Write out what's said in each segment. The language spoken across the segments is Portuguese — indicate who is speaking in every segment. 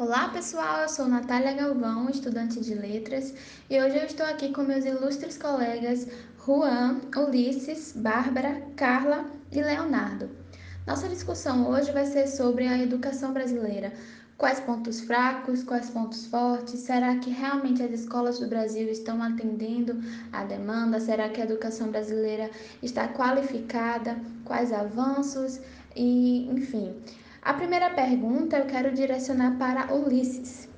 Speaker 1: Olá pessoal, eu sou Natália Galvão, estudante de letras, e hoje eu estou aqui com meus ilustres colegas Juan, Ulisses, Bárbara, Carla e Leonardo. Nossa discussão hoje vai ser sobre a educação brasileira. Quais pontos fracos, quais pontos fortes? Será que realmente as escolas do Brasil estão atendendo à demanda? Será que a educação brasileira está qualificada? Quais avanços? E, enfim, a primeira pergunta eu quero direcionar para Ulisses.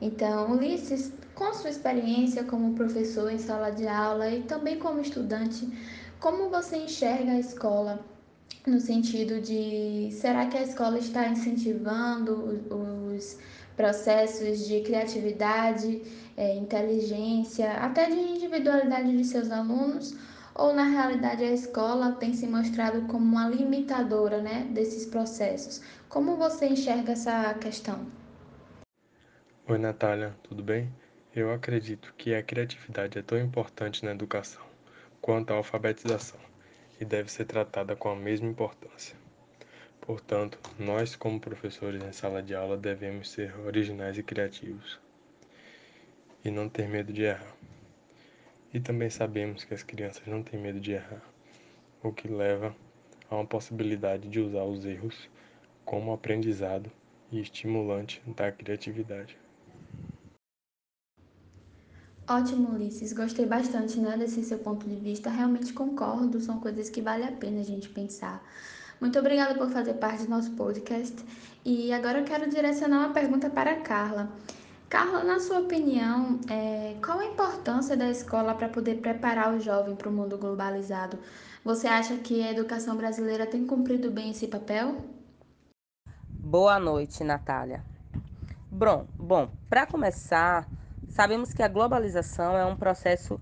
Speaker 1: Então, Ulisses, com sua experiência como professor em sala de aula e também como estudante, como você enxerga a escola no sentido de será que a escola está incentivando os processos de criatividade, é, inteligência, até de individualidade de seus alunos? Ou na realidade a escola tem se mostrado como uma limitadora né, desses processos? Como você enxerga essa questão?
Speaker 2: Oi, Natália, tudo bem? Eu acredito que a criatividade é tão importante na educação quanto a alfabetização e deve ser tratada com a mesma importância. Portanto, nós, como professores em sala de aula, devemos ser originais e criativos e não ter medo de errar. E também sabemos que as crianças não têm medo de errar, o que leva a uma possibilidade de usar os erros como aprendizado e estimulante da criatividade.
Speaker 1: Ótimo, Ulisses. Gostei bastante né, desse seu ponto de vista. Realmente concordo, são coisas que vale a pena a gente pensar. Muito obrigada por fazer parte do nosso podcast. E agora eu quero direcionar uma pergunta para a Carla. Carla, na sua opinião, é, qual a importância da escola para poder preparar o jovem para o mundo globalizado? Você acha que a educação brasileira tem cumprido bem esse papel?
Speaker 3: Boa noite, Natália. Bom, bom, para começar, sabemos que a globalização é um processo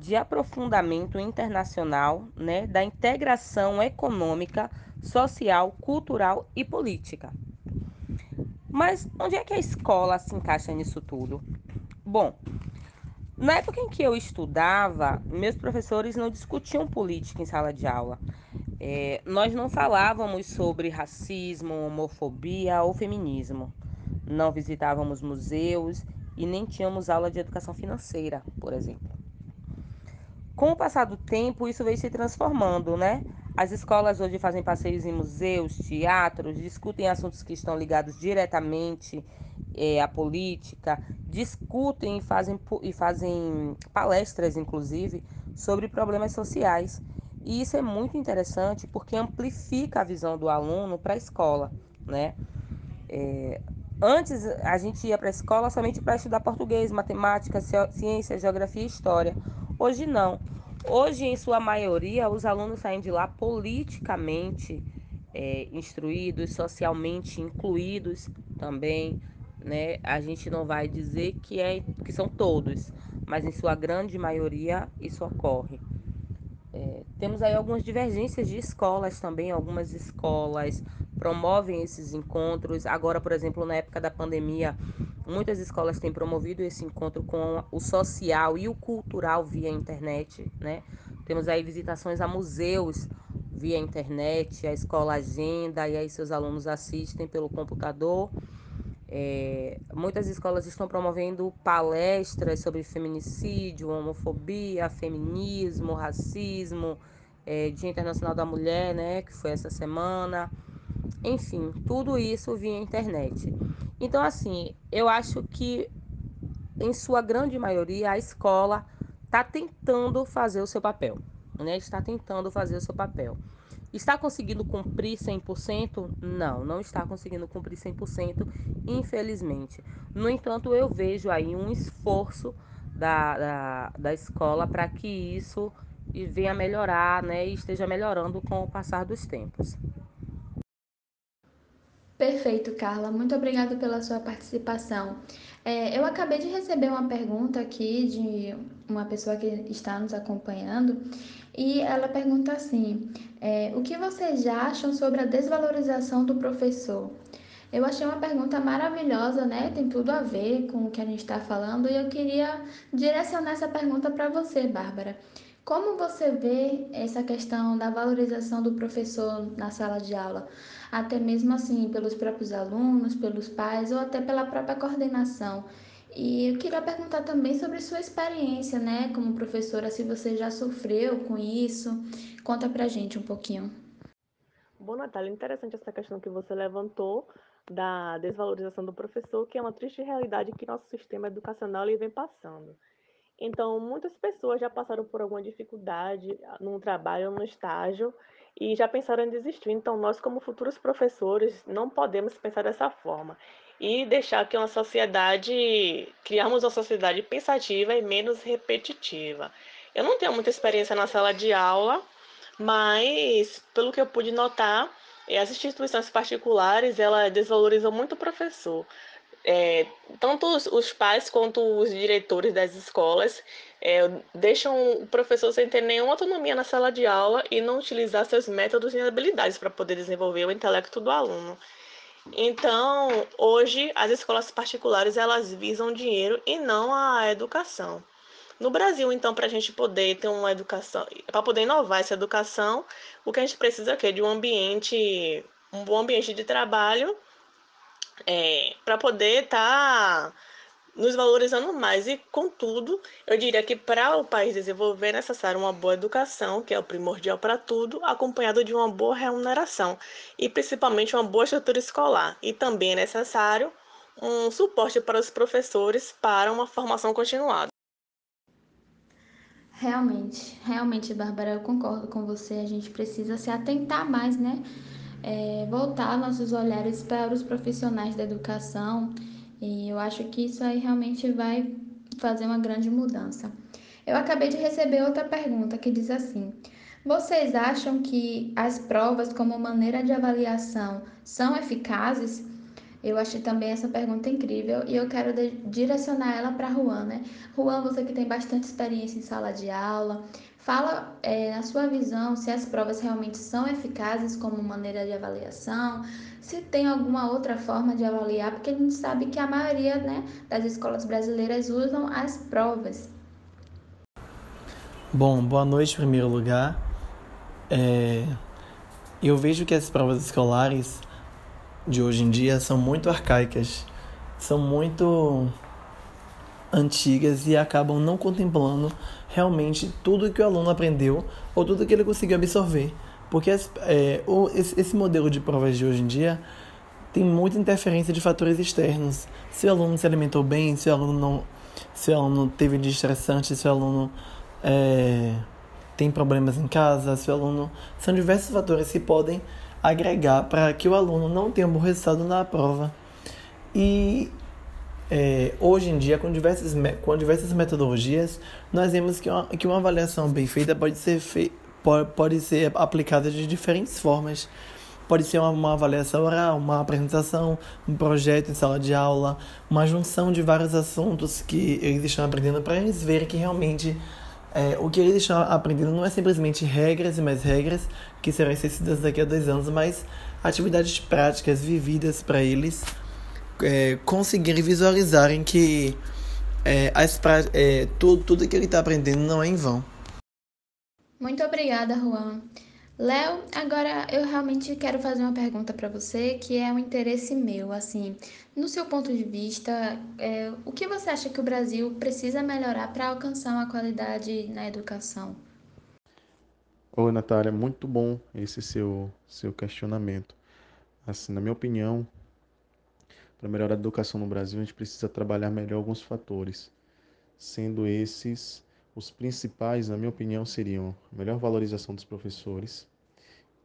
Speaker 3: de aprofundamento internacional, né, da integração econômica, social, cultural e política. Mas onde é que a escola se encaixa nisso tudo? Bom, na época em que eu estudava, meus professores não discutiam política em sala de aula. É, nós não falávamos sobre racismo, homofobia ou feminismo. Não visitávamos museus e nem tínhamos aula de educação financeira, por exemplo. Com o passar do tempo, isso veio se transformando, né? As escolas hoje fazem passeios em museus, teatros, discutem assuntos que estão ligados diretamente é, à política, discutem e fazem, e fazem palestras, inclusive, sobre problemas sociais. E isso é muito interessante porque amplifica a visão do aluno para a escola, né? É, antes a gente ia para a escola somente para estudar português, matemática, ciência, geografia e história. Hoje não. Hoje, em sua maioria, os alunos saem de lá politicamente é, instruídos, socialmente incluídos também. Né? A gente não vai dizer que, é, que são todos, mas em sua grande maioria isso ocorre. É, temos aí algumas divergências de escolas também, algumas escolas promovem esses encontros. Agora, por exemplo, na época da pandemia, muitas escolas têm promovido esse encontro com o social e o cultural via internet, né? Temos aí visitações a museus via internet, a escola agenda e aí seus alunos assistem pelo computador. É, muitas escolas estão promovendo palestras sobre feminicídio, homofobia, feminismo, racismo, é, Dia Internacional da Mulher, né, que foi essa semana. Enfim, tudo isso via internet. Então, assim, eu acho que em sua grande maioria a escola está tentando fazer o seu papel, né? Está tentando fazer o seu papel. Está conseguindo cumprir 100%? Não, não está conseguindo cumprir 100%, infelizmente. No entanto, eu vejo aí um esforço da, da, da escola para que isso venha melhorar, né? E esteja melhorando com o passar dos tempos.
Speaker 1: Perfeito, Carla. Muito obrigada pela sua participação. É, eu acabei de receber uma pergunta aqui de uma pessoa que está nos acompanhando e ela pergunta assim: é, o que vocês acham sobre a desvalorização do professor? Eu achei uma pergunta maravilhosa, né? Tem tudo a ver com o que a gente está falando e eu queria direcionar essa pergunta para você, Bárbara. Como você vê essa questão da valorização do professor na sala de aula? Até mesmo assim, pelos próprios alunos, pelos pais ou até pela própria coordenação. E eu queria perguntar também sobre sua experiência, né, como professora, se você já sofreu com isso. Conta pra gente um pouquinho.
Speaker 4: Bom, Natália, interessante essa questão que você levantou da desvalorização do professor, que é uma triste realidade que nosso sistema educacional vem passando. Então, muitas pessoas já passaram por alguma dificuldade no trabalho, no estágio, e já pensaram em desistir. Então, nós, como futuros professores, não podemos pensar dessa forma e deixar que uma sociedade, criarmos uma sociedade pensativa e menos repetitiva. Eu não tenho muita experiência na sala de aula, mas pelo que eu pude notar, as instituições particulares elas desvalorizam muito o professor. É, tanto os, os, pais quanto os diretores das escolas é, deixam o professor sem ter nenhuma autonomia na sala de aula e não utilizar seus métodos e habilidades para poder desenvolver o intelecto do aluno. Então, hoje as escolas particulares elas visam dinheiro e não a educação. No Brasil, então, para a gente poder ter uma educação, para poder inovar essa educação, o que a gente precisa é de um ambiente, um bom ambiente de trabalho, é, para poder estar tá nos valorizando mais. E, contudo, eu diria que para o país desenvolver é necessário uma boa educação, que é o primordial para tudo, acompanhado de uma boa remuneração e principalmente uma boa estrutura escolar. E também é necessário um suporte para os professores para uma formação continuada.
Speaker 1: Realmente, realmente, Bárbara, eu concordo com você. A gente precisa se atentar mais, né? É, voltar nossos olhares para os profissionais da educação e eu acho que isso aí realmente vai fazer uma grande mudança. Eu acabei de receber outra pergunta que diz assim: Vocês acham que as provas como maneira de avaliação são eficazes? Eu achei também essa pergunta incrível e eu quero direcionar ela para Juan, né? Juan, você que tem bastante experiência em sala de aula, fala é, na sua visão se as provas realmente são eficazes como maneira de avaliação, se tem alguma outra forma de avaliar, porque a gente sabe que a maioria né, das escolas brasileiras usam as provas.
Speaker 5: Bom, boa noite em primeiro lugar. É, eu vejo que as provas escolares de hoje em dia são muito arcaicas, são muito antigas e acabam não contemplando realmente tudo que o aluno aprendeu ou tudo que ele conseguiu absorver. Porque é, esse, modelo de provas de hoje em dia tem muita interferência de fatores externos. Se o aluno se alimentou bem, se o aluno não, se o aluno teve de estressante, se o aluno é, tem problemas em casa, se o aluno são diversos fatores que podem agregar para que o aluno não tenha um bom resultado na prova. E é, hoje em dia, com diversas, com diversas metodologias, nós vemos que uma, que uma avaliação bem feita pode ser, fei pode, pode ser aplicada de diferentes formas. Pode ser uma, uma avaliação oral, uma apresentação, um projeto em sala de aula, uma junção de vários assuntos que eles estão aprendendo para eles verem que realmente é, o que eles estão aprendendo não é simplesmente regras e mais regras que serão esquecidas daqui a dois anos, mas atividades práticas vividas para eles é, conseguirem visualizarem que é, as, é, tudo, tudo que ele está aprendendo não é em vão.
Speaker 1: Muito obrigada, Juan. Léo, agora eu realmente quero fazer uma pergunta para você que é um interesse meu. Assim, no seu ponto de vista, é, o que você acha que o Brasil precisa melhorar para alcançar uma qualidade na educação?
Speaker 6: Oi, Natália, muito bom esse seu, seu questionamento. Assim, na minha opinião, para melhorar a educação no Brasil, a gente precisa trabalhar melhor alguns fatores, sendo esses os principais, na minha opinião, seriam melhor valorização dos professores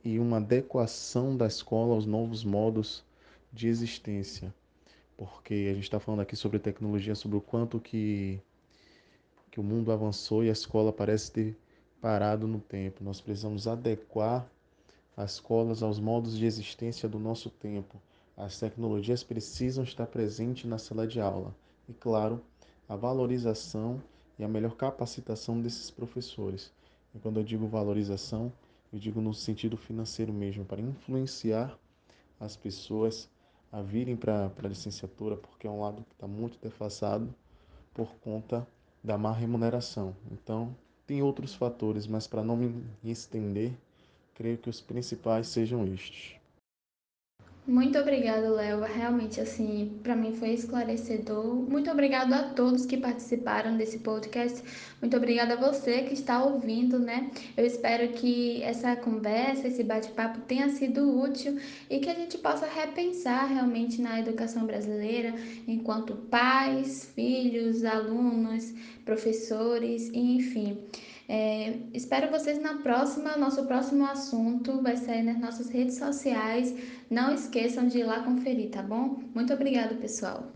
Speaker 6: e uma adequação da escola aos novos modos de existência porque a gente está falando aqui sobre tecnologia, sobre o quanto que, que o mundo avançou e a escola parece ter parado no tempo. Nós precisamos adequar as escolas aos modos de existência do nosso tempo. As tecnologias precisam estar presentes na sala de aula. E, claro, a valorização e a melhor capacitação desses professores. E quando eu digo valorização, eu digo no sentido financeiro mesmo, para influenciar as pessoas a virem para a licenciatura, porque é um lado que está muito defasado por conta da má remuneração. Então, Tem outros fatores, mas para não me estender, creio que os principais sejam estes.
Speaker 1: Muito obrigada, Léo. Realmente, assim, para mim foi esclarecedor. Muito obrigado a todos que participaram desse podcast. Muito obrigada a você que está ouvindo, né? Eu espero que essa conversa, esse bate-papo tenha sido útil e que a gente possa repensar realmente na educação brasileira enquanto pais, filhos, alunos, professores, enfim. É, espero vocês na próxima. Nosso próximo assunto vai sair nas nossas redes sociais. Não esqueçam de ir lá conferir, tá bom? Muito obrigada, pessoal.